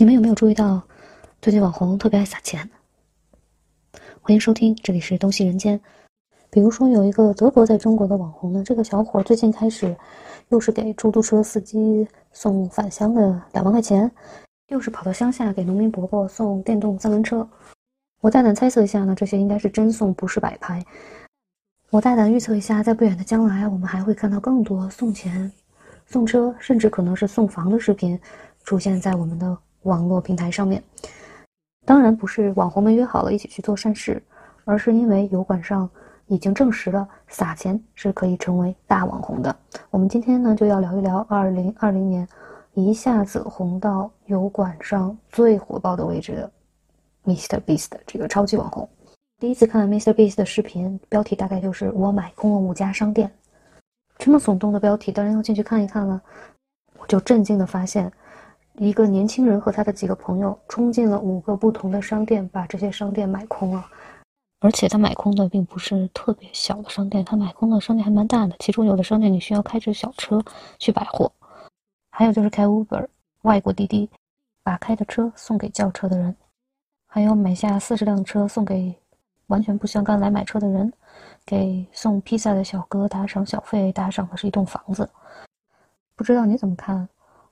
你们有没有注意到，最近网红特别爱撒钱？欢迎收听，这里是东西人间。比如说，有一个德国在中国的网红呢，这个小伙最近开始，又是给出租车司机送返乡的两万块钱，又是跑到乡下给农民伯伯送电动三轮车。我大胆猜测一下呢，这些应该是真送，不是摆拍。我大胆预测一下，在不远的将来，我们还会看到更多送钱、送车，甚至可能是送房的视频出现在我们的。网络平台上面，当然不是网红们约好了一起去做善事，而是因为油管上已经证实了撒钱是可以成为大网红的。我们今天呢就要聊一聊二零二零年一下子红到油管上最火爆的位置的 Mr. Beast 这个超级网红。第一次看 Mr. Beast 的视频，标题大概就是“我买空了五家商店”，这么耸动的标题，当然要进去看一看了。我就震惊的发现。一个年轻人和他的几个朋友冲进了五个不同的商店，把这些商店买空了。而且他买空的并不是特别小的商店，他买空的商店还蛮大的。其中有的商店你需要开着小车去百货，还有就是开 Uber 外国滴滴，把开的车送给叫车的人，还有买下四十辆车送给完全不相干来买车的人，给送披萨的小哥打赏小费，打赏的是一栋房子。不知道你怎么看？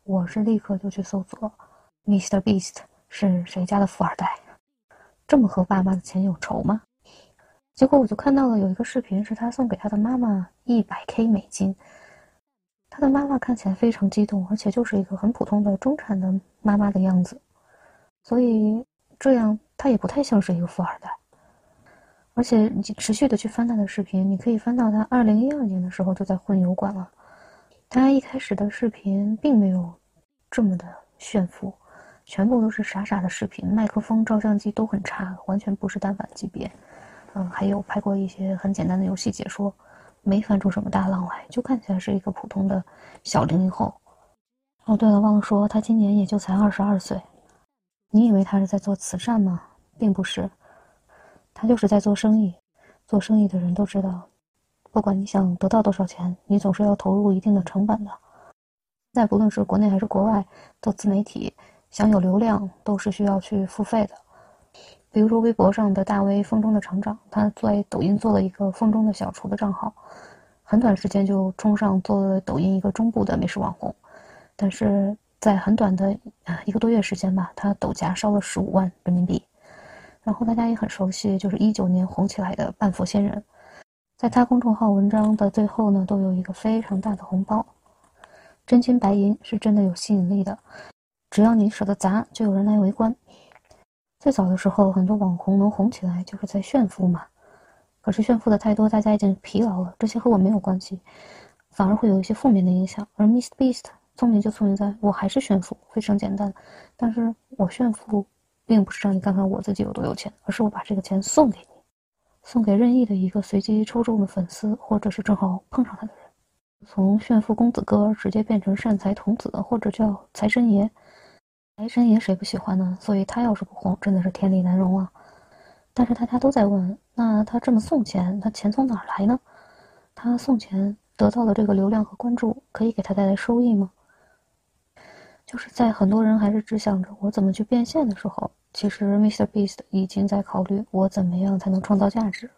我是立刻就去搜索，Mr. Beast 是谁家的富二代？这么和爸妈的钱有仇吗？结果我就看到了有一个视频，是他送给他的妈妈一百 K 美金。他的妈妈看起来非常激动，而且就是一个很普通的中产的妈妈的样子，所以这样他也不太像是一个富二代。而且你持续的去翻他的视频，你可以翻到他二零一二年的时候就在混油管了。他一开始的视频并没有这么的炫富，全部都是傻傻的视频，麦克风、照相机都很差，完全不是单反级别。嗯，还有拍过一些很简单的游戏解说，没翻出什么大浪来，就看起来是一个普通的小零零后。哦，对了，忘了说，他今年也就才二十二岁。你以为他是在做慈善吗？并不是，他就是在做生意。做生意的人都知道。不管你想得到多少钱，你总是要投入一定的成本的。现在不论是国内还是国外，做自媒体想有流量都是需要去付费的。比如说微博上的大 V 风中的厂长，他在抖音做了一个风中的小厨的账号，很短时间就冲上做了抖音一个中部的美食网红。但是在很短的啊一个多月时间吧，他抖加烧了十五万人民币。然后大家也很熟悉，就是一九年红起来的半佛仙人。在他公众号文章的最后呢，都有一个非常大的红包，真金白银是真的有吸引力的，只要你舍得砸，就有人来围观。最早的时候，很多网红能红起来就是在炫富嘛，可是炫富的太多，大家已经疲劳了，这些和我没有关系，反而会有一些负面的影响。而 Mr Beast 聪明就聪明在，我还是炫富，非常简单，但是我炫富并不是让你看看我自己有多有钱，而是我把这个钱送给你。送给任意的一个随机抽中的粉丝，或者是正好碰上他的人，从炫富公子哥直接变成善财童子，或者叫财神爷。财神爷谁不喜欢呢？所以他要是不红，真的是天理难容啊。但是大家都在问，那他这么送钱，他钱从哪儿来呢？他送钱得到的这个流量和关注，可以给他带来收益吗？就是在很多人还是只想着我怎么去变现的时候。其实，Mr. Beast 已经在考虑我怎么样才能创造价值。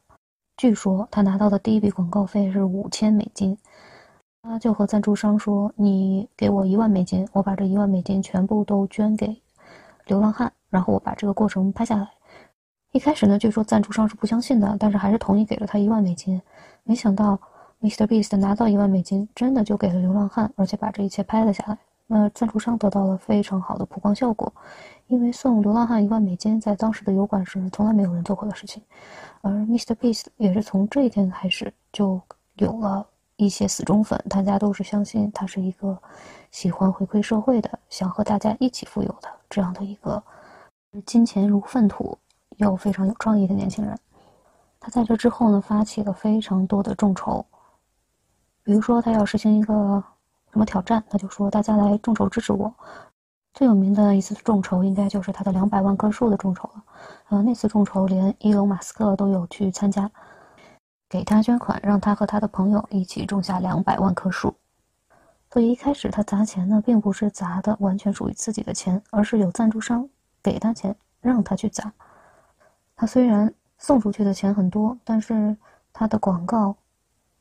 据说他拿到的第一笔广告费是五千美金，他就和赞助商说：“你给我一万美金，我把这一万美金全部都捐给流浪汉，然后我把这个过程拍下来。”一开始呢，据说赞助商是不相信的，但是还是同意给了他一万美金。没想到，Mr. Beast 拿到一万美金，真的就给了流浪汉，而且把这一切拍了下来。那赞助商得到了非常好的曝光效果，因为送流浪汉一万美金，在当时的油管是从来没有人做过的事情，而 Mr. Beast 也是从这一天开始就有了一些死忠粉，大家都是相信他是一个喜欢回馈社会的，想和大家一起富有的这样的一个金钱如粪土又非常有创意的年轻人。他在这之后呢，发起了非常多的众筹，比如说他要实行一个。什么挑战？他就说大家来众筹支持我。最有名的一次众筹，应该就是他的两百万棵树的众筹了。呃，那次众筹连伊隆马斯克都有去参加，给他捐款，让他和他的朋友一起种下两百万棵树。所以一开始他砸钱呢，并不是砸的完全属于自己的钱，而是有赞助商给他钱让他去砸。他虽然送出去的钱很多，但是他的广告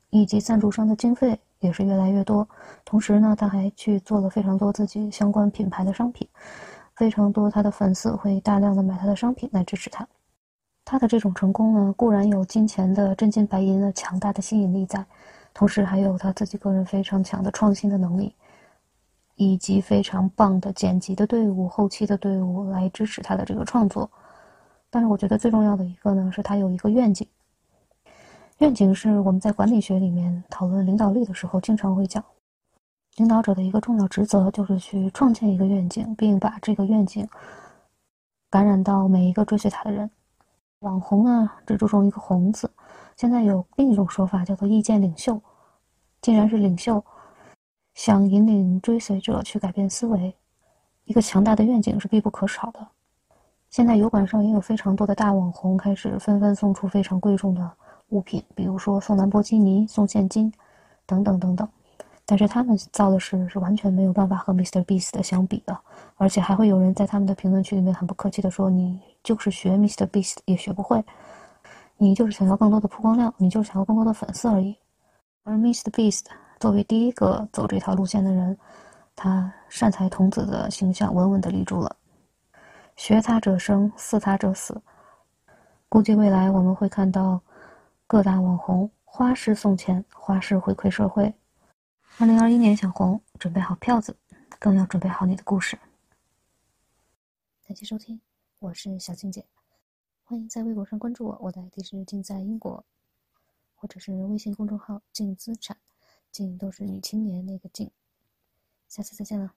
以及赞助商的经费也是越来越多。同时呢，他还去做了非常多自己相关品牌的商品，非常多他的粉丝会大量的买他的商品来支持他。他的这种成功呢，固然有金钱的真金白银的强大的吸引力在，同时还有他自己个人非常强的创新的能力，以及非常棒的剪辑的队伍、后期的队伍来支持他的这个创作。但是我觉得最重要的一个呢，是他有一个愿景。愿景是我们在管理学里面讨论领导力的时候经常会讲，领导者的一个重要职责就是去创建一个愿景，并把这个愿景感染到每一个追随他的人。网红呢，只注重一个“红”字。现在有另一种说法，叫做意见领袖。既然是领袖，想引领追随者去改变思维，一个强大的愿景是必不可少的。现在油管上也有非常多的大网红开始纷纷送出非常贵重的物品，比如说送兰博基尼、送现金，等等等等。但是他们造的事是完全没有办法和 Mr. Beast 相比的，而且还会有人在他们的评论区里面很不客气的说：“你就是学 Mr. Beast 也学不会，你就是想要更多的曝光量，你就是想要更多的粉丝而已。”而 Mr. Beast 作为第一个走这条路线的人，他善财童子的形象稳稳的立住了。学他者生，似他者死。估计未来我们会看到各大网红花式送钱，花式回馈社会。二零二一年想红，准备好票子，更要准备好你的故事。感谢收听，我是小静姐，欢迎在微博上关注我，我的 ID 是静在英国，或者是微信公众号静资产，静都是女青年那个静。下次再见了。